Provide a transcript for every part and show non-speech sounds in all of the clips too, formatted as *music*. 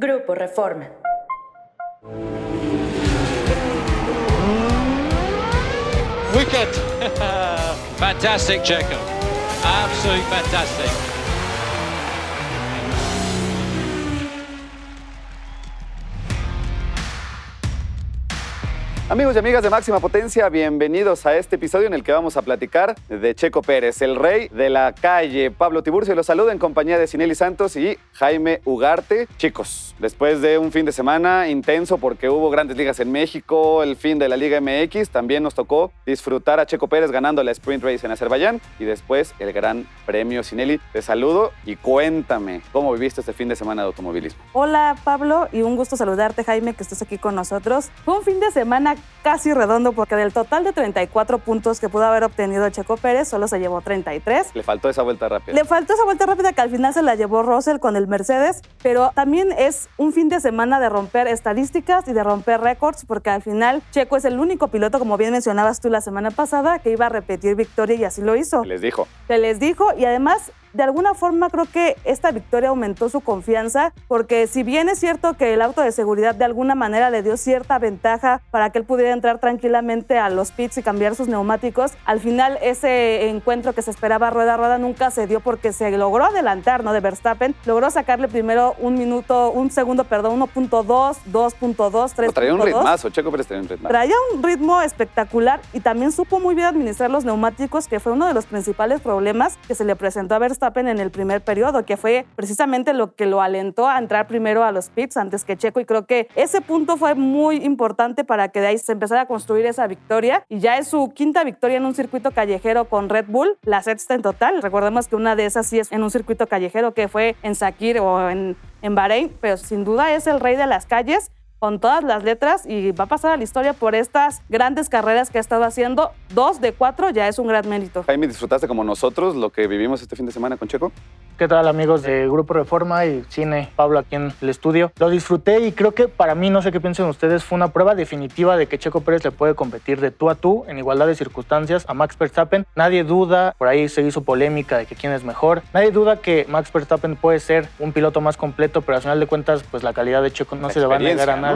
Grupo Reforma. Wicked. *laughs* fantastic, Checo. Absolutely fantastic. Amigos y amigas de Máxima Potencia, bienvenidos a este episodio en el que vamos a platicar de Checo Pérez, el rey de la calle. Pablo Tiburcio los saluda en compañía de Sineli Santos y Jaime Ugarte. Chicos, después de un fin de semana intenso porque hubo grandes ligas en México, el fin de la Liga MX, también nos tocó disfrutar a Checo Pérez ganando la Sprint Race en Azerbaiyán y después el Gran Premio Sineli. Te saludo y cuéntame cómo viviste este fin de semana de automovilismo. Hola Pablo y un gusto saludarte Jaime que estás aquí con nosotros. Fue un fin de semana casi redondo porque del total de 34 puntos que pudo haber obtenido Checo Pérez, solo se llevó 33. Le faltó esa vuelta rápida. Le faltó esa vuelta rápida que al final se la llevó Russell con el Mercedes, pero también es un fin de semana de romper estadísticas y de romper récords porque al final Checo es el único piloto, como bien mencionabas tú la semana pasada, que iba a repetir victoria y así lo hizo. Les dijo. Se les dijo y además de alguna forma creo que esta victoria aumentó su confianza, porque si bien es cierto que el auto de seguridad de alguna manera le dio cierta ventaja para que él pudiera entrar tranquilamente a los pits y cambiar sus neumáticos, al final ese encuentro que se esperaba rueda a rueda nunca se dio porque se logró adelantar, ¿no? De Verstappen, logró sacarle primero un minuto, un segundo, perdón, 1.2, 2.2, 3. Traía un ritmazo, Checo Pérez traía un ritmazo. Traía un ritmo espectacular y también supo muy bien administrar los neumáticos, que fue uno de los principales problemas que se le presentó a Verstappen Verstappen en el primer periodo, que fue precisamente lo que lo alentó a entrar primero a los pits antes que Checo. Y creo que ese punto fue muy importante para que de ahí se empezara a construir esa victoria. Y ya es su quinta victoria en un circuito callejero con Red Bull, la sexta en total. Recordemos que una de esas sí es en un circuito callejero que fue en Sakir o en, en Bahrein, pero sin duda es el rey de las calles con todas las letras y va a pasar a la historia por estas grandes carreras que ha estado haciendo. Dos de cuatro ya es un gran mérito. Jaime, ¿disfrutaste como nosotros lo que vivimos este fin de semana con Checo? ¿Qué tal amigos de Grupo Reforma y Cine? Pablo aquí en el estudio. Lo disfruté y creo que para mí, no sé qué piensen ustedes, fue una prueba definitiva de que Checo Pérez le puede competir de tú a tú en igualdad de circunstancias a Max Verstappen. Nadie duda, por ahí se hizo polémica de que quién es mejor. Nadie duda que Max Verstappen puede ser un piloto más completo, pero al final de cuentas, pues la calidad de Checo no se le va a negar a nadie.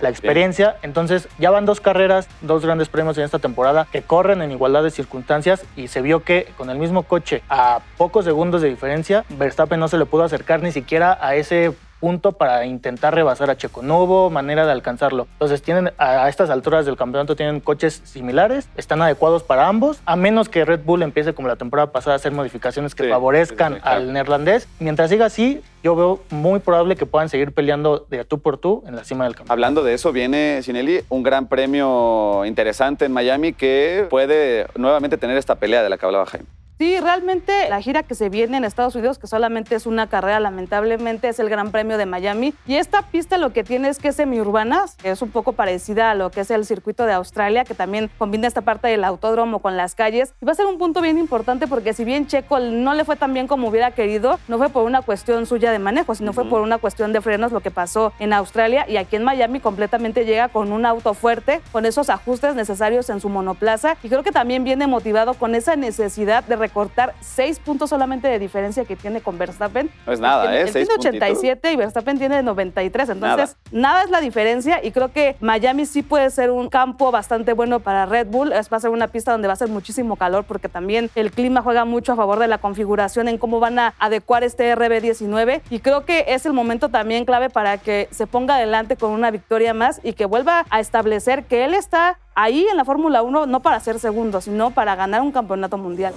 La experiencia. Entonces, ya van dos carreras, dos grandes premios en esta temporada que corren en igualdad de circunstancias y se vio que con el mismo coche a pocos segundos de diferencia, Verstappen no se le pudo acercar ni siquiera a ese punto para intentar rebasar a Checo. No hubo manera de alcanzarlo. Entonces tienen a estas alturas del campeonato tienen coches similares, están adecuados para ambos, a menos que Red Bull empiece como la temporada pasada a hacer modificaciones que favorezcan al neerlandés. Mientras siga así, yo veo muy probable que puedan seguir peleando de tú por tú en la cima del campeonato. Hablando de eso, viene Sinelli un gran premio interesante en Miami que puede nuevamente tener esta pelea de la que hablaba Jaime. Sí, realmente la gira que se viene en Estados Unidos, que solamente es una carrera, lamentablemente es el Gran Premio de Miami. Y esta pista lo que tiene es que es semiurbana, que es un poco parecida a lo que es el circuito de Australia, que también combina esta parte del autódromo con las calles. Y va a ser un punto bien importante porque si bien Checo no le fue tan bien como hubiera querido, no fue por una cuestión suya de manejo, sino fue por una cuestión de frenos lo que pasó en Australia. Y aquí en Miami completamente llega con un auto fuerte, con esos ajustes necesarios en su monoplaza. Y creo que también viene motivado con esa necesidad de cortar seis puntos solamente de diferencia que tiene con Verstappen. No es nada, ¿eh? Él tiene 87 y Verstappen tiene 93. Entonces, nada. es la diferencia y creo que Miami sí puede ser un campo bastante bueno para Red Bull. Es, va a ser una pista donde va a ser muchísimo calor porque también el clima juega mucho a favor de la configuración en cómo van a adecuar este RB19 y creo que es el momento también clave para que se ponga adelante con una victoria más y que vuelva a establecer que él está ahí en la Fórmula 1 no para ser segundo, sino para ganar un campeonato mundial.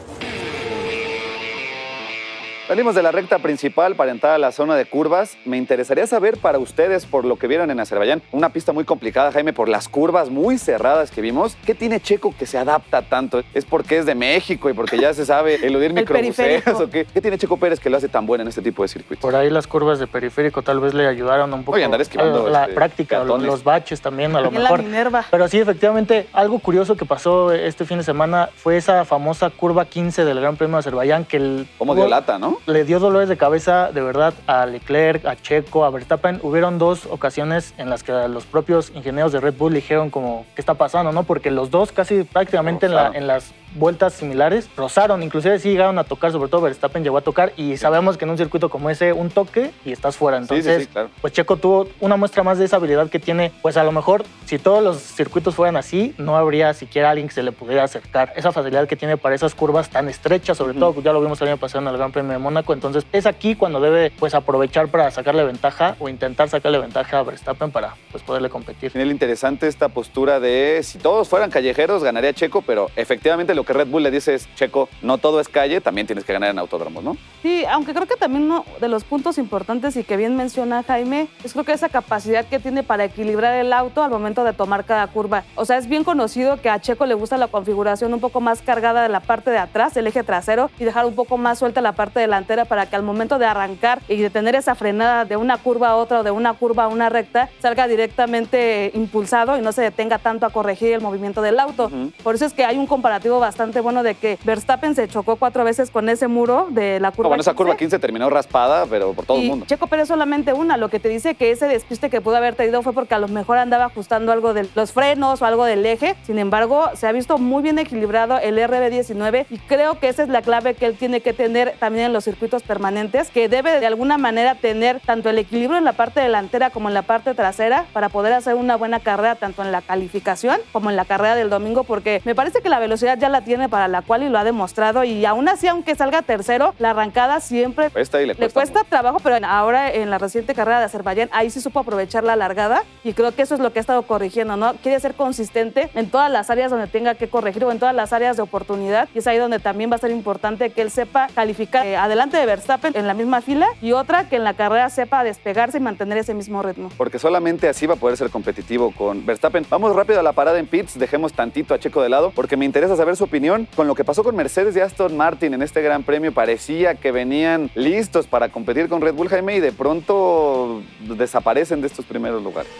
Salimos de la recta principal para entrar a la zona de curvas. Me interesaría saber para ustedes, por lo que vieron en Azerbaiyán, una pista muy complicada, Jaime, por las curvas muy cerradas que vimos. ¿Qué tiene Checo que se adapta tanto? ¿Es porque es de México y porque ya se sabe eludir *laughs* microbuseos o qué? ¿Qué tiene Checo Pérez que lo hace tan bueno en este tipo de circuitos? Por ahí las curvas de periférico tal vez le ayudaron un poco. Oye, andar esquivando la este, práctica, los, baches también a lo mejor. La Minerva. Pero sí, efectivamente, algo curioso que pasó este fin de semana fue esa famosa curva 15 del Gran Premio de Azerbaiyán que el... Como de lata, ¿no? Le dio dolores de cabeza de verdad a Leclerc, a Checo, a Verstappen. Hubieron dos ocasiones en las que los propios ingenieros de Red Bull dijeron como, ¿qué está pasando? no Porque los dos casi prácticamente en, las vueltas similares, rozaron, inclusive sí llegaron a tocar, sobre todo Verstappen llegó a tocar y sabemos que en un circuito como ese un toque y estás fuera. Sí, sí, Entonces, sí, claro. pues Checo tuvo una muestra más de esa habilidad que tiene. Pues a lo mejor si todos los circuitos fueran así, no habría siquiera alguien que se le pudiera acercar. Esa facilidad que tiene para esas curvas tan estrechas, sobre todo, pues ya lo vimos el año pasado en el Gran Premio de Mónaco. Entonces es aquí cuando debe pues aprovechar para sacarle ventaja o intentar sacarle ventaja a Verstappen para pues poderle competir. Tiene interesante esta postura de si todos fueran callejeros ganaría Checo, pero efectivamente lo que Red Bull le dice es, Checo, no todo es calle, también tienes que ganar en autódromos, ¿no? Sí, aunque creo que también uno de los puntos importantes y que bien menciona Jaime es creo que esa capacidad que tiene para equilibrar el auto al momento de tomar cada curva. O sea, es bien conocido que a Checo le gusta la configuración un poco más cargada de la parte de atrás, el eje trasero, y dejar un poco más suelta la parte delantera para que al momento de arrancar y de tener esa frenada de una curva a otra o de una curva a una recta, salga directamente impulsado y no se detenga tanto a corregir el movimiento del auto. Por eso es que hay un comparativo bastante bueno de que Verstappen se chocó cuatro veces con ese muro de la curva. No, bueno, esa 15. curva 15 terminó raspada, pero por todo el Y mundo. Checo Pérez solamente una. Lo que te dice que ese despiste que pudo haber tenido fue porque a lo mejor andaba ajustando algo de los frenos o algo del eje. Sin embargo, se ha visto muy bien equilibrado el RB19 y creo que esa es la clave que él tiene que tener también en los circuitos permanentes, que debe de alguna manera tener tanto el equilibrio en la parte delantera como en la parte trasera para poder hacer una buena carrera tanto en la calificación como en la carrera del domingo, porque me parece que la velocidad ya la tiene para la cual y lo ha demostrado y aún así, aunque salga tercero, la arrancada siempre Cuesta le le cuesta. cuesta mucho. trabajo, pero ahora en la reciente carrera de Azerbaiyán, ahí sí supo aprovechar la largada y creo que eso es lo que ha estado corrigiendo, ¿no? Quiere ser consistente en todas las áreas donde tenga que corregir o en todas las áreas de oportunidad y es ahí donde también va a ser importante que él sepa calificar eh, adelante de Verstappen en la misma fila y otra que en la carrera sepa despegarse y mantener ese mismo ritmo. Porque solamente así va a poder ser competitivo con Verstappen. Vamos rápido a la parada en pits, dejemos tantito a Checo de lado, porque me interesa saber su opinión con lo que pasó con Mercedes y Aston Martin en este gran premio. Parecía que venían listos para competir con Red Bull Jaime y de pronto desaparecen de estos primeros lugares.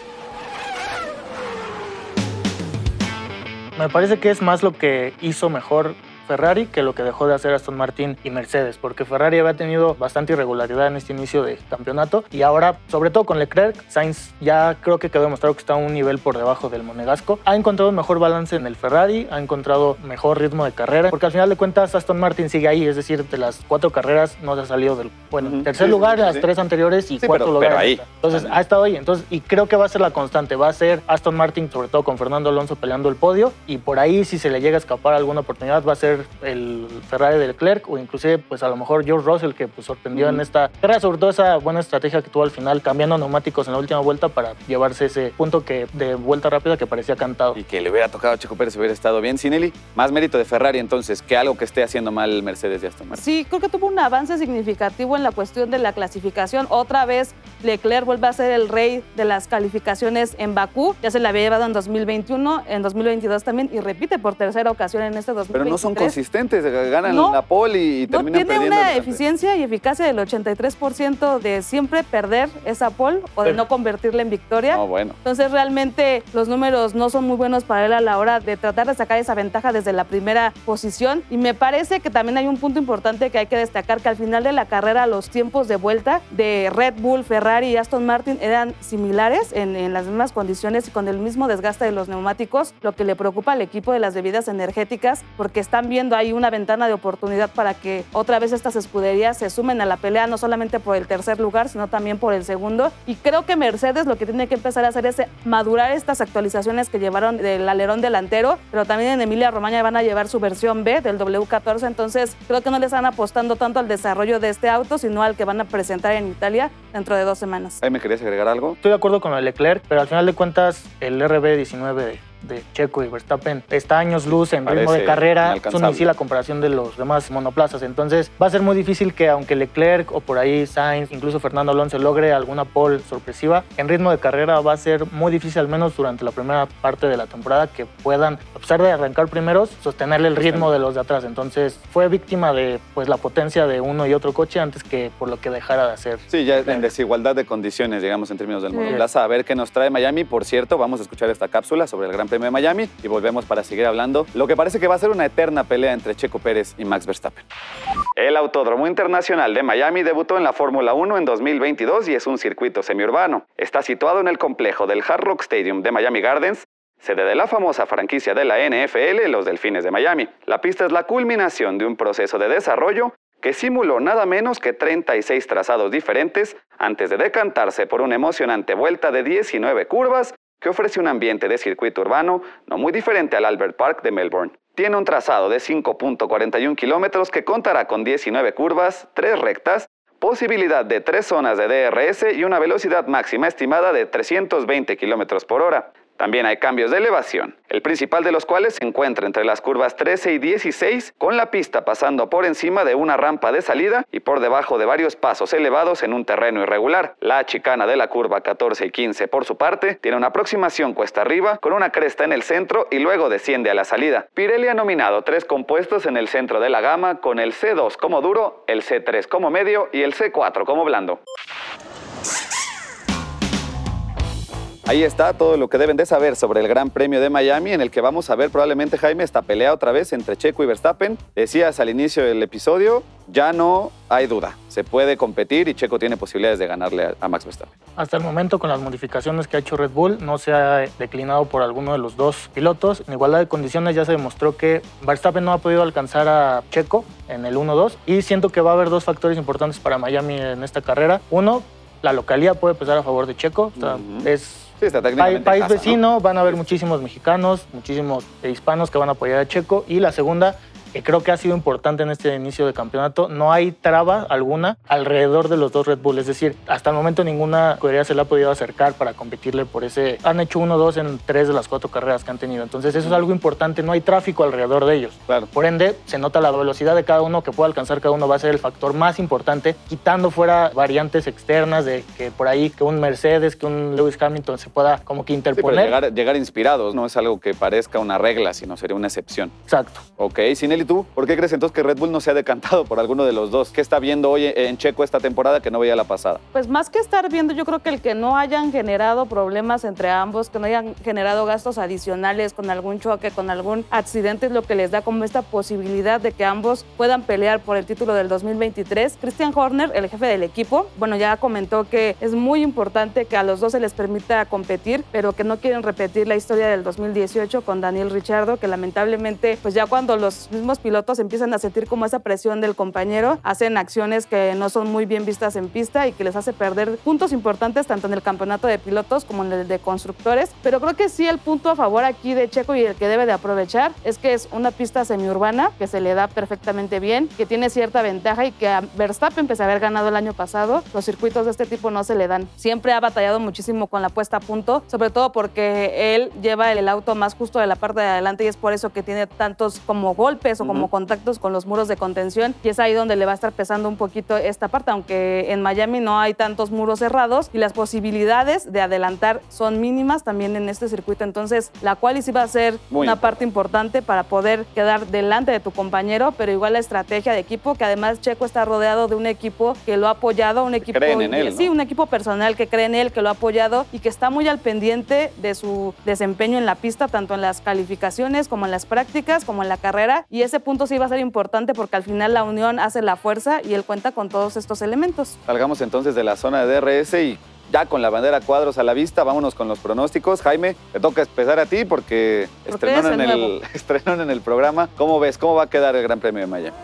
Me parece que es más lo que hizo mejor Ferrari que lo que dejó de hacer Aston Martin y Mercedes, porque Ferrari había tenido bastante irregularidad en este inicio de campeonato y ahora, sobre todo con Leclerc, Sainz ya creo que quedó demostrado que está a un nivel por debajo del monegasco. Ha encontrado mejor balance en el Ferrari, ha encontrado mejor ritmo de carrera, porque al final de cuentas Aston Martin sigue ahí, es decir, de las cuatro carreras no se ha salido del, bueno, tercer Sí, lugar, sí, las sí. tres anteriores y cuarto pero- lugar. pero ahí. Entonces, ha estado ahí. Entonces, y creo que va a ser la constante. Va a ser Aston Martin, sobre todo con Fernando Alonso peleando el podio. Y por ahí, si se le llega a escapar alguna oportunidad, va a ser el Ferrari de Leclerc o inclusive, pues a lo mejor George Russell, que pues sorprendió en esta carrera. Sobre todo esa buena estrategia que tuvo al final, cambiando neumáticos en la última vuelta para llevarse ese punto que de vuelta rápida que parecía cantado. Y que le hubiera tocado a Checo Pérez si hubiera estado bien. Sinelli, más mérito de Ferrari entonces que algo que esté haciendo mal Mercedes y Aston Martin. Sí, creo que tuvo un avance significativo en la cuestión de la clasificación. Otra vez Leclerc vuelve a ser el rey de las calificaciones en Bakú. Ya se la había llevado en 2021, en 2022 también y repite por tercera ocasión en este 2023. Pero no son consistentes, ganan No. la pole y No, terminan tiene perdiendo. una el- eficiencia y eficacia del 83% de siempre perder esa pole o de Sí. no convertirla en victoria. No, bueno. Entonces realmente los números no son muy buenos para él a la hora de tratar de sacar esa ventaja desde la primera posición. Y me parece que también hay un punto importante que hay que destacar, que al final de la carrera los tiempos de vuelta de Red Bull, Ferrari y Aston Martin eran similares en, en las mismas condiciones y con el mismo desgaste de los neumáticos, lo que le preocupa al equipo de las bebidas energéticas, porque están viendo ahí una ventana de oportunidad para que otra vez estas escuderías se sumen a la pelea, no solamente por el tercer lugar, sino también por el segundo. Y creo que Mercedes lo que tiene que empezar a hacer es madurar estas actualizaciones que llevaron del alerón delantero, pero también en Emilia Romagna van a llevar su versión B del W14, entonces creo que no le están apostando tanto al desarrollo de este auto, sino al que van a presentar en Italia dentro de dos semanas. Ahí me querías agregar algo. Estoy de acuerdo con de Leclerc, pero al final de cuentas el RB19 de, Checo y Verstappen está años luz en ritmo Parece de carrera, es un inalcanzable. misil a comparación de los demás monoplazas. Entonces va a ser muy difícil que aunque Leclerc o por ahí Sainz, incluso Fernando Alonso logre alguna pole sorpresiva, en ritmo de carrera va a ser muy difícil, al menos durante la primera parte de la temporada, que puedan, a pesar de arrancar primeros, sostenerle el ritmo de los de atrás. Entonces fue víctima de pues, la potencia de uno y otro coche antes que por lo que dejara de hacer. Sí, ya en desigualdad de condiciones, digamos, en términos del monoplaza. A ver qué nos trae Miami. Por cierto, vamos a escuchar esta cápsula sobre el Gran De Miami y volvemos para seguir hablando. Lo que parece que va a ser una eterna pelea entre Checo Pérez y Max Verstappen. El Autódromo Internacional de Miami debutó en la Fórmula 1 en 2022 y es un circuito semiurbano. Está situado en el complejo del Hard Rock Stadium de Miami Gardens, sede de la famosa franquicia de la NFL, los Delfines de Miami. La pista es la culminación de un proceso de desarrollo que simuló nada menos que 36 trazados diferentes antes de decantarse por una emocionante vuelta de 19 curvas que ofrece un ambiente de circuito urbano no muy diferente al Albert Park de Melbourne. Tiene un trazado de 5.41 kilómetros que contará con 19 curvas, 3 rectas, posibilidad de 3 zonas de DRS y una velocidad máxima estimada de 320 kilómetros por hora. También hay cambios de elevación, el principal de los cuales se encuentra entre las curvas 13 y 16, con la pista pasando por encima de una rampa de salida y por debajo de varios pasos elevados en un terreno irregular. La chicana de la curva 14 y 15, por su parte, tiene una aproximación cuesta arriba con una cresta en el centro y luego desciende a la salida. Pirelli ha nominado tres compuestos en el centro de la gama con el C2 como duro, el C3 como medio y el C4 como blando. Ahí está todo lo que deben de saber sobre el Gran Premio de Miami, en el que vamos a ver probablemente, Jaime, esta pelea otra vez entre Checo y Verstappen. Decías al inicio del episodio, ya no hay duda, se puede competir y Checo tiene posibilidades de ganarle a Max Verstappen. Hasta el momento, con las modificaciones que ha hecho Red Bull, no se ha declinado por alguno de los dos pilotos. En igualdad de condiciones ya se demostró que Verstappen no ha podido alcanzar a Checo en el 1-2 y siento que va a haber dos factores importantes para Miami en esta carrera. Uno, la localidad puede pesar a favor de Checo. O sea. Es Sí, está técnicamente país vecino, van a haber muchísimos mexicanos, muchísimos hispanos que van a apoyar a Checo. Y la segunda, que creo que ha sido importante en este inicio de campeonato, no hay traba alguna alrededor de los dos Red Bull. Es decir, hasta el momento ninguna escudería se le ha podido acercar para competirle por ese. Han hecho uno dos en tres de las cuatro carreras que han tenido. Entonces, eso es algo importante. No hay tráfico alrededor de ellos. Claro. Por ende, se nota la velocidad de cada uno que puede alcanzar cada uno va a ser el factor más importante, quitando fuera variantes externas de que por ahí que un Mercedes, que un Lewis Hamilton se pueda como que Sí, pero interponer. llegar, llegar inspirados no es algo que parezca una regla, sino sería una excepción. Exacto. Ok, Sinelli, ¿tú por qué crees entonces que Red Bull no se ha decantado por alguno de los dos? ¿Qué está viendo hoy en Checo esta temporada que no veía la pasada? Pues más que estar viendo, yo creo que el que no hayan generado problemas entre ambos, que no hayan generado gastos adicionales con algún choque, con algún accidente, es lo que les da como esta posibilidad de que ambos puedan pelear por el título del 2023. Christian Horner, el jefe del equipo, bueno, ya comentó que es muy importante que a los dos se les permita competir, pero que no quieren repetir la historia del 2018 con Daniel Richardo, que lamentablemente, pues ya cuando los mismos pilotos empiezan a sentir como esa presión del compañero, hacen acciones que no son muy bien vistas en pista y que les hace perder puntos importantes tanto en el campeonato de pilotos como en el de constructores. Pero creo que sí el punto a favor aquí de Checo y el que debe de aprovechar es que es una pista semiurbana que se le da perfectamente bien, que tiene cierta ventaja y que a Verstappen, pese a haber ganado el año pasado, los circuitos de este tipo no se le dan. Siempre ha batallado muchísimo con la puesta a punto, sobre todo porque él lleva el auto más justo de la parte de adelante y es por eso que tiene tantos como golpes o como contactos con los muros de contención y es ahí donde le va a estar pesando un poquito esta parte, aunque en Miami no hay tantos muros cerrados y las posibilidades de adelantar son mínimas también en este circuito. Entonces, la cual sí va a ser Muy una parte importante para poder quedar delante de tu compañero, pero igual la estrategia de equipo, que además Checo está rodeado de un equipo que lo ha apoyado, un equipo creen en él, ¿no? sí, un equipo personal que cree en él, que lo ha apoyado y que está muy al pendiente de su desempeño en la pista, tanto en las calificaciones como en las prácticas, como en la carrera. Y ese punto sí va a ser importante porque al final la unión hace la fuerza y él cuenta con todos estos elementos. Salgamos entonces de la zona de DRS y ya con la bandera cuadros a la vista, vámonos con los pronósticos. Jaime, te toca empezar a ti porque Porque estrenaron en, el el, nuevo. *laughs* estrenaron en el programa. ¿Cómo ves? ¿Cómo va a quedar el Gran Premio de Miami?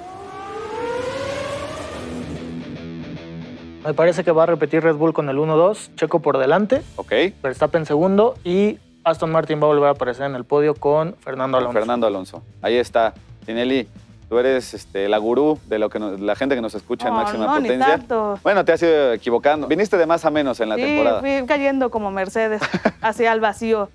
Me parece que va a repetir Red Bull con el 1-2, Checo por delante, ¿Ok? Verstappen segundo y Aston Martin va a volver a aparecer en el podio con Fernando Alonso. Fernando Alonso. Ahí está. Tinelli, tú eres este, la gurú de lo que nos- la gente que nos escucha en No, máxima no, ni potencia. tanto. Bueno, te has ido equivocando. Viniste de más a menos en la sí, temporada. fui cayendo como Mercedes hacia el vacío.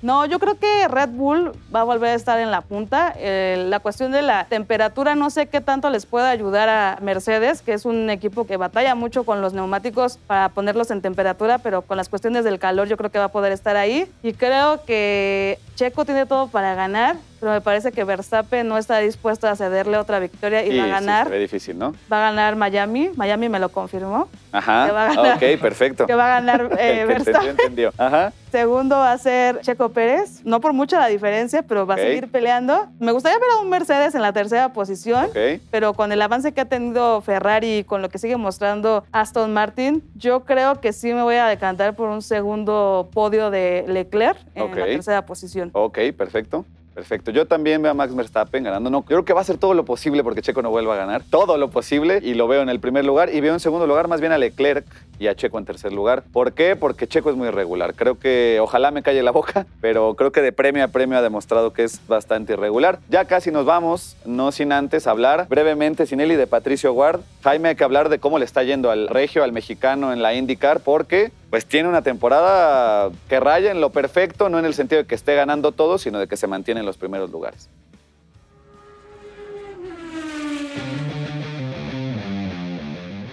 No, yo creo que Red Bull va a volver a estar en la punta. Eh, la cuestión de la temperatura, no sé qué tanto les puede ayudar a Mercedes, que es un equipo que batalla mucho con los neumáticos para ponerlos en temperatura, pero con las cuestiones del calor yo creo que va a poder estar ahí. Y creo que Checo tiene todo para ganar, pero me parece que Verstappen no está dispuesto a cederle otra victoria y Sí, va a sí, ganar. se ve difícil, ¿no? Va a ganar Miami. Miami me lo confirmó. Ajá. Que va a ganar. Ok, perfecto. Que va a ganar *laughs* eh, Verstappen. entendió, entendió. Ajá. Segundo va a ser Checo Pérez. No por mucha la diferencia, pero va a seguir peleando. Me gustaría ver a un Mercedes en la tercera posición. Ok. Pero con el avance que ha tenido Ferrari y con lo que sigue mostrando Aston Martin, yo creo que sí me voy a decantar por un segundo podio de Leclerc en la tercera posición. Posición. Ok, perfecto. Perfecto. Yo también veo a Max Verstappen ganando. No, yo creo que va a hacer todo lo posible porque Checo no vuelva a ganar. Todo lo posible y lo veo en el primer lugar y veo en segundo lugar más bien a Leclerc y a Checo en tercer lugar. ¿Por qué? Porque Checo es muy irregular. Creo que ojalá me calle la boca, *laughs* pero creo que de premio a premio ha demostrado que es bastante irregular. Ya casi nos vamos, no sin antes hablar brevemente, sin él y de Patricio Ward. Jaime, hay que hablar de cómo le está yendo al regio, al mexicano en la IndyCar, porque pues tiene una temporada que raya en lo perfecto, no en el sentido de que esté ganando todo, sino de que se mantiene en los primeros lugares.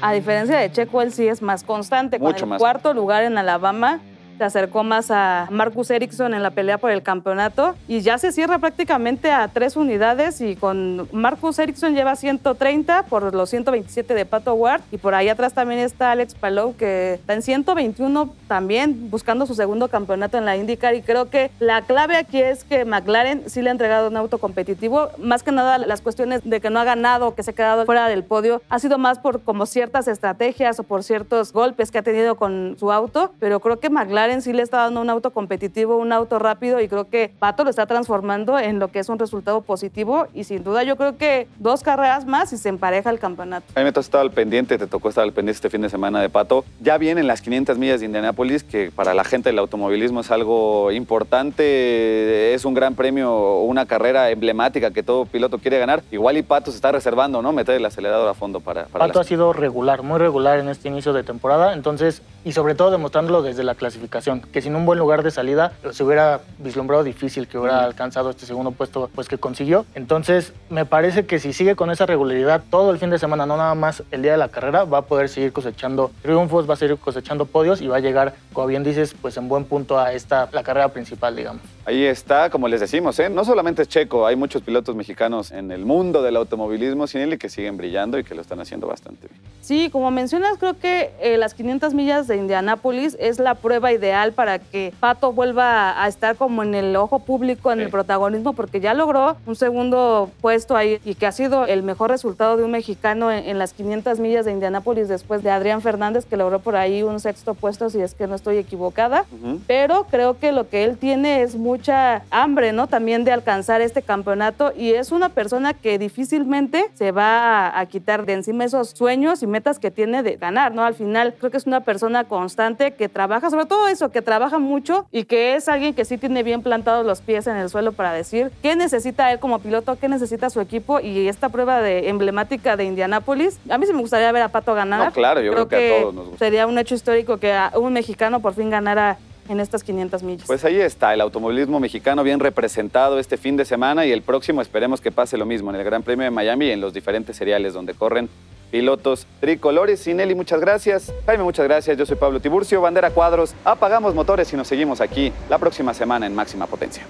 A diferencia de Checo, él sí es más constante. Con el más. cuarto lugar en Alabama, se acercó más a Marcus Ericsson en la pelea por el campeonato y ya se cierra prácticamente a tres unidades y con Marcus Ericsson lleva 130 por los 127 de Pato Ward y por ahí atrás también está Alex Palou que está en 121 también buscando su segundo campeonato en la IndyCar y creo que la clave aquí es que McLaren sí le ha entregado un auto competitivo, más que nada las cuestiones de que no ha ganado, que se ha quedado fuera del podio, ha sido más por como ciertas estrategias o por ciertos golpes que ha tenido con su auto, pero creo que McLaren sí le está dando un auto competitivo, un auto rápido y creo que Pato lo está transformando en lo que es un resultado positivo y sin duda yo creo que dos carreras más y se empareja el campeonato. A mí me tocó estar al pendiente, te tocó estar al pendiente este fin de semana de Pato. Ya vienen las 500 millas de Indianápolis, que para la gente del automovilismo es algo importante, es un gran premio, una carrera emblemática que todo piloto quiere ganar. Igual y Pato se está reservando, ¿no? Meter el acelerador a fondo para, para Pato ha sido regular, muy regular en este inicio de temporada, entonces, y sobre todo demostrándolo desde la clasificación, que sin un buen lugar de salida se hubiera vislumbrado difícil que hubiera alcanzado este segundo puesto pues que consiguió. Entonces, me parece que si sigue con esa regularidad todo el fin de semana, no nada más el día de la carrera, va a poder seguir cosechando triunfos, va a seguir cosechando podios y va a llegar, como bien dices, pues en buen punto a esta la carrera principal, digamos. Ahí está, como les decimos, ¿eh? no solamente es Checo, hay muchos pilotos mexicanos en el mundo del automovilismo sin él y que siguen brillando y que lo están haciendo bastante bien. Sí, como mencionas, creo que eh, las 500 millas de Indianápolis es la prueba ideal para que Pato vuelva a estar como en el ojo público, en Sí. el protagonismo, porque ya logró un segundo puesto ahí y que ha sido el mejor resultado de un mexicano en, en las 500 millas de Indianápolis después de Adrián Fernández, que logró por ahí un sexto puesto, si es que no estoy equivocada. Ujú. Pero creo que lo que él tiene es mucha hambre, ¿no? También de alcanzar este campeonato y es una persona que difícilmente se va a, a quitar de encima esos sueños y metas que tiene de ganar, ¿no? Al final creo que es una persona constante que trabaja, sobre todo eso, que trabaja mucho y que es alguien que sí tiene bien plantados los pies en el suelo para decir qué necesita él como piloto, qué necesita su equipo y esta prueba de emblemática de Indianápolis. A mí sí me gustaría ver a Pato ganar. No, claro, yo creo que a todos nos gusta. Sería un hecho histórico que a- un mexicano por fin ganara en estas 500 millas. Pues ahí está, el automovilismo mexicano bien representado este fin de semana y el próximo esperemos que pase lo mismo en el Gran Premio de Miami y en los diferentes seriales donde corren pilotos tricolores. Sinelli, muchas gracias. Jaime, muchas gracias. Yo soy Pablo Tiburcio, Bandera Cuadros. Apagamos motores y nos seguimos aquí la próxima semana en Máxima Potencia.